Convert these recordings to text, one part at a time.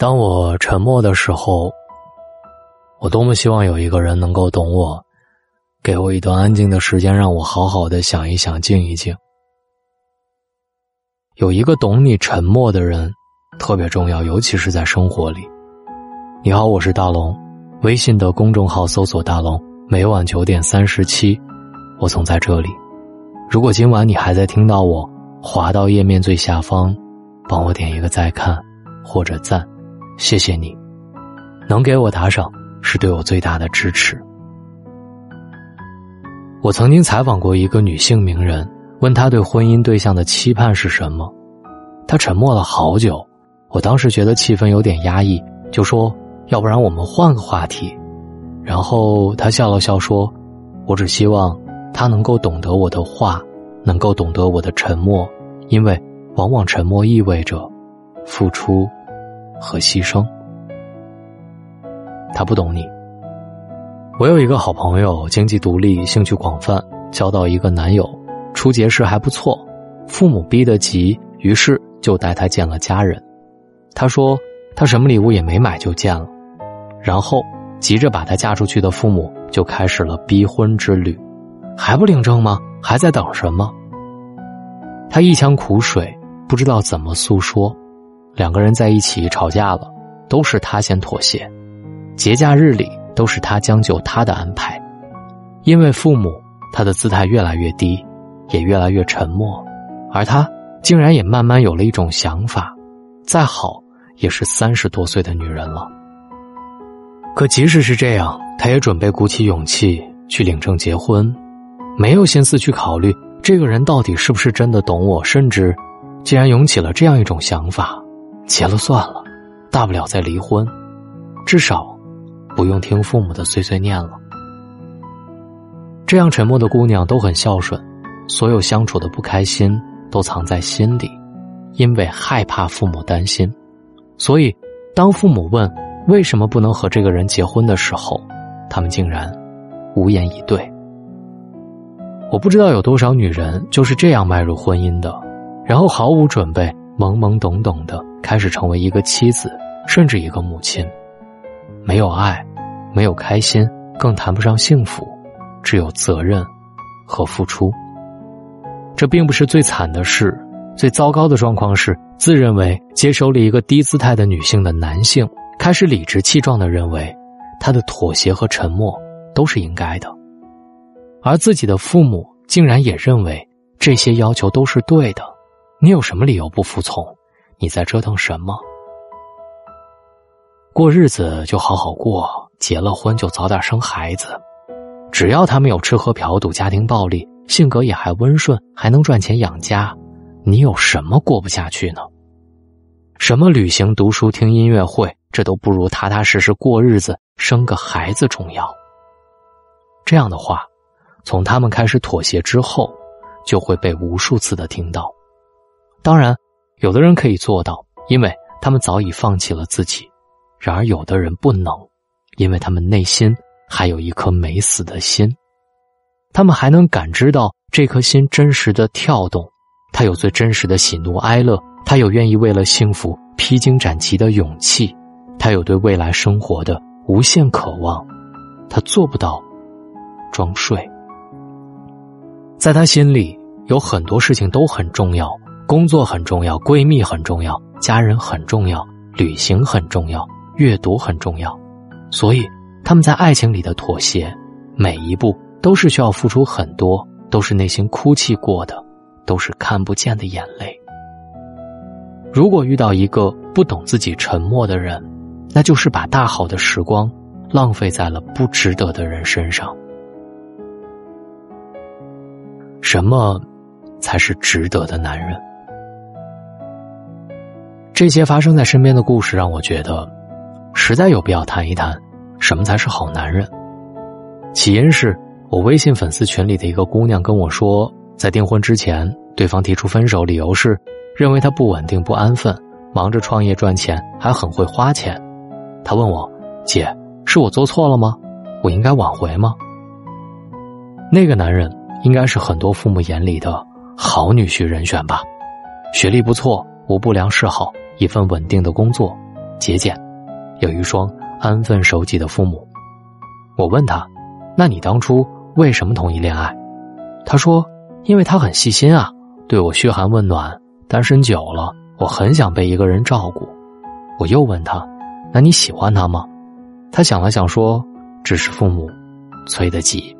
当我沉默的时候，我多么希望有一个人能够懂我，给我一段安静的时间，让我好好的想一想，静一静。有一个懂你沉默的人，特别重要，尤其是在生活里。你好，我是大龙，微信的公众号搜索“大龙”，每晚九点三十七，我总在这里。如果今晚你还在听到我，滑到页面最下方，帮我点一个再看或者赞。谢谢你，能给我打赏是对我最大的支持。我曾经采访过一个女性名人，问她对婚姻对象的期盼是什么，她沉默了好久。我当时觉得气氛有点压抑，就说：“要不然我们换个话题。”然后她笑了笑说：“我只希望他能够懂得我的话，能够懂得我的沉默，因为往往沉默意味着付出。”和牺牲，他不懂你。我有一个好朋友，经济独立，兴趣广泛，交到一个男友，初结识还不错，父母逼得急，于是就带他见了家人。他说他什么礼物也没买就见了，然后急着把他嫁出去的父母就开始了逼婚之旅，还不领证吗？还在等什么？他一腔苦水，不知道怎么诉说。两个人在一起吵架了，都是他先妥协；节假日里都是他将就他的安排。因为父母，他的姿态越来越低，也越来越沉默，而他竟然也慢慢有了一种想法：再好也是三十多岁的女人了。可即使是这样，他也准备鼓起勇气去领证结婚，没有心思去考虑这个人到底是不是真的懂我，甚至竟然涌起了这样一种想法。结了算了，大不了再离婚，至少不用听父母的碎碎念了。这样沉默的姑娘都很孝顺，所有相处的不开心都藏在心里，因为害怕父母担心，所以当父母问为什么不能和这个人结婚的时候，他们竟然无言以对。我不知道有多少女人就是这样迈入婚姻的，然后毫无准备。懵懵懂懂的开始成为一个妻子，甚至一个母亲，没有爱，没有开心，更谈不上幸福，只有责任和付出。这并不是最惨的事，最糟糕的状况是，自认为接收了一个低姿态的女性的男性，开始理直气壮的认为，他的妥协和沉默都是应该的，而自己的父母竟然也认为这些要求都是对的。你有什么理由不服从？你在折腾什么？过日子就好好过，结了婚就早点生孩子。只要他没有吃喝嫖赌、家庭暴力，性格也还温顺，还能赚钱养家，你有什么过不下去呢？什么旅行、读书、听音乐会，这都不如踏踏实实过日子、生个孩子重要。这样的话，从他们开始妥协之后，就会被无数次的听到。当然，有的人可以做到，因为他们早已放弃了自己；然而，有的人不能，因为他们内心还有一颗没死的心，他们还能感知到这颗心真实的跳动，他有最真实的喜怒哀乐，他有愿意为了幸福披荆斩棘的勇气，他有对未来生活的无限渴望，他做不到装睡，在他心里有很多事情都很重要。工作很重要，闺蜜很重要，家人很重要，旅行很重要，阅读很重要，所以他们在爱情里的妥协，每一步都是需要付出很多，都是内心哭泣过的，都是看不见的眼泪。如果遇到一个不懂自己沉默的人，那就是把大好的时光浪费在了不值得的人身上。什么才是值得的男人？这些发生在身边的故事让我觉得，实在有必要谈一谈，什么才是好男人。起因是我微信粉丝群里的一个姑娘跟我说，在订婚之前，对方提出分手，理由是认为他不稳定、不安分，忙着创业赚钱，还很会花钱。她问我：“姐，是我做错了吗？我应该挽回吗？”那个男人应该是很多父母眼里的好女婿人选吧，学历不错，无不良嗜好。一份稳定的工作，节俭，有一双安分守己的父母。我问他：“那你当初为什么同意恋爱？”他说：“因为他很细心啊，对我嘘寒问暖。单身久了，我很想被一个人照顾。”我又问他：“那你喜欢他吗？”他想了想说：“只是父母催得急。”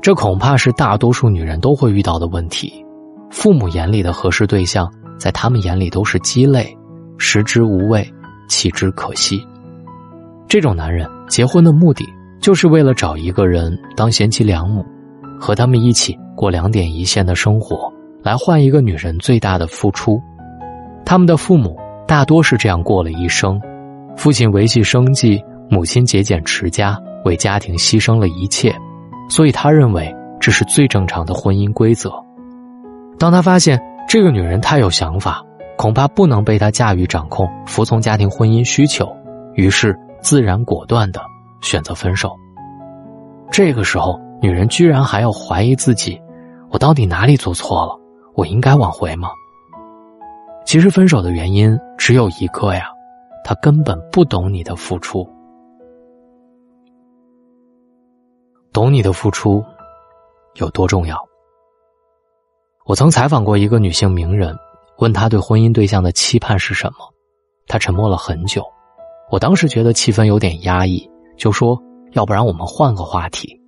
这恐怕是大多数女人都会遇到的问题。父母眼里的合适对象，在他们眼里都是鸡肋，食之无味，弃之可惜。这种男人结婚的目的，就是为了找一个人当贤妻良母，和他们一起过两点一线的生活，来换一个女人最大的付出。他们的父母大多是这样过了一生。父亲维系生计，母亲节俭持家，为家庭牺牲了一切，所以他认为这是最正常的婚姻规则。当他发现这个女人太有想法，恐怕不能被他驾驭掌控，服从家庭婚姻需求，于是自然果断的选择分手。这个时候，女人居然还要怀疑自己：我到底哪里做错了？我应该挽回吗？其实分手的原因只有一个呀。他根本不懂你的付出，懂你的付出有多重要。我曾采访过一个女性名人，问她对婚姻对象的期盼是什么，她沉默了很久。我当时觉得气氛有点压抑，就说：“要不然我们换个话题。”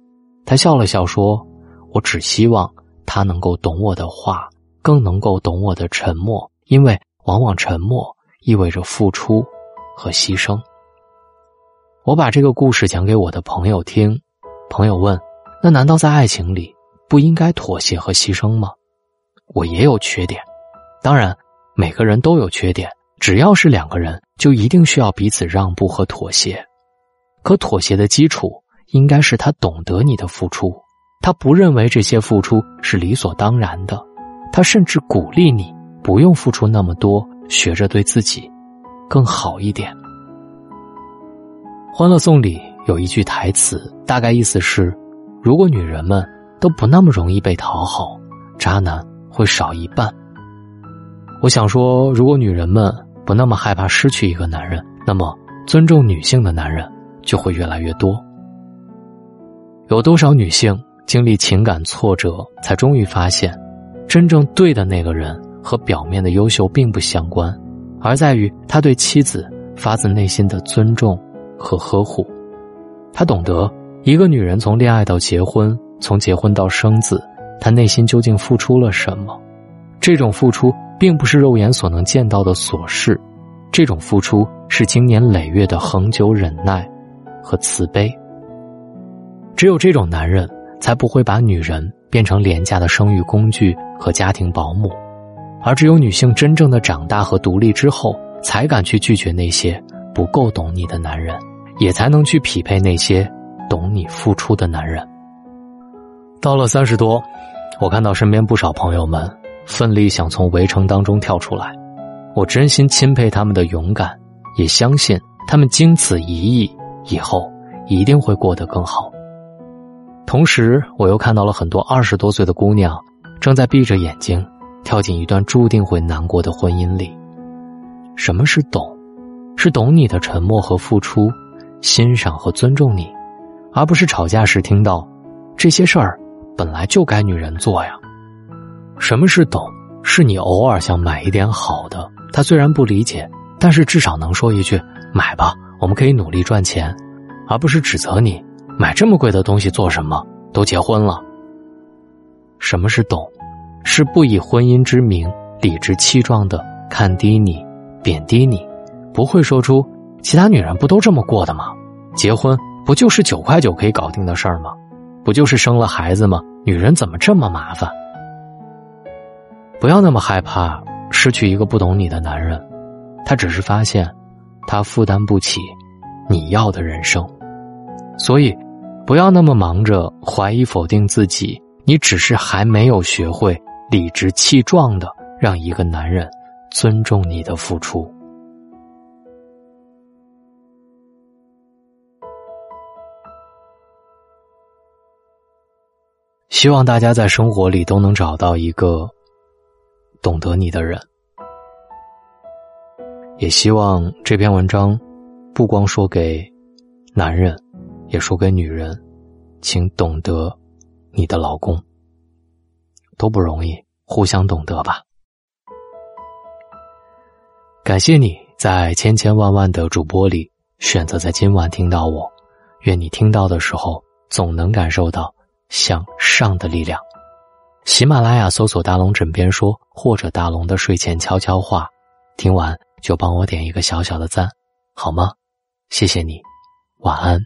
她笑了笑说：“我只希望他能够懂我的话，更能够懂我的沉默，因为往往沉默意味着付出。”和牺牲。我把这个故事讲给我的朋友听，朋友问：“那难道在爱情里不应该妥协和牺牲吗？”我也有缺点，当然每个人都有缺点。只要是两个人，就一定需要彼此让步和妥协。可妥协的基础应该是他懂得你的付出，他不认为这些付出是理所当然的，他甚至鼓励你不用付出那么多，学着对自己。更好一点。《欢乐颂》里有一句台词，大概意思是：如果女人们都不那么容易被讨好，渣男会少一半。我想说，如果女人们不那么害怕失去一个男人，那么尊重女性的男人就会越来越多。有多少女性经历情感挫折，才终于发现，真正对的那个人和表面的优秀并不相关。而在于他对妻子发自内心的尊重和呵护，他懂得一个女人从恋爱到结婚，从结婚到生子，他内心究竟付出了什么？这种付出并不是肉眼所能见到的琐事，这种付出是经年累月的恒久忍耐和慈悲。只有这种男人，才不会把女人变成廉价的生育工具和家庭保姆。而只有女性真正的长大和独立之后，才敢去拒绝那些不够懂你的男人，也才能去匹配那些懂你付出的男人。到了三十多，我看到身边不少朋友们奋力想从围城当中跳出来，我真心钦佩他们的勇敢，也相信他们经此一役以后一定会过得更好。同时，我又看到了很多二十多岁的姑娘正在闭着眼睛。跳进一段注定会难过的婚姻里。什么是懂？是懂你的沉默和付出，欣赏和尊重你，而不是吵架时听到这些事儿本来就该女人做呀。什么是懂？是你偶尔想买一点好的，他虽然不理解，但是至少能说一句“买吧，我们可以努力赚钱”，而不是指责你买这么贵的东西做什么？都结婚了。什么是懂？是不以婚姻之名理直气壮的看低你、贬低你，不会说出其他女人不都这么过的吗？结婚不就是九块九可以搞定的事儿吗？不就是生了孩子吗？女人怎么这么麻烦？不要那么害怕失去一个不懂你的男人，他只是发现他负担不起你要的人生，所以不要那么忙着怀疑否定自己，你只是还没有学会。理直气壮的让一个男人尊重你的付出。希望大家在生活里都能找到一个懂得你的人。也希望这篇文章不光说给男人，也说给女人，请懂得你的老公。都不容易，互相懂得吧。感谢你在千千万万的主播里选择在今晚听到我，愿你听到的时候总能感受到向上的力量。喜马拉雅搜索“大龙枕边说”或者“大龙的睡前悄悄话”，听完就帮我点一个小小的赞，好吗？谢谢你，晚安。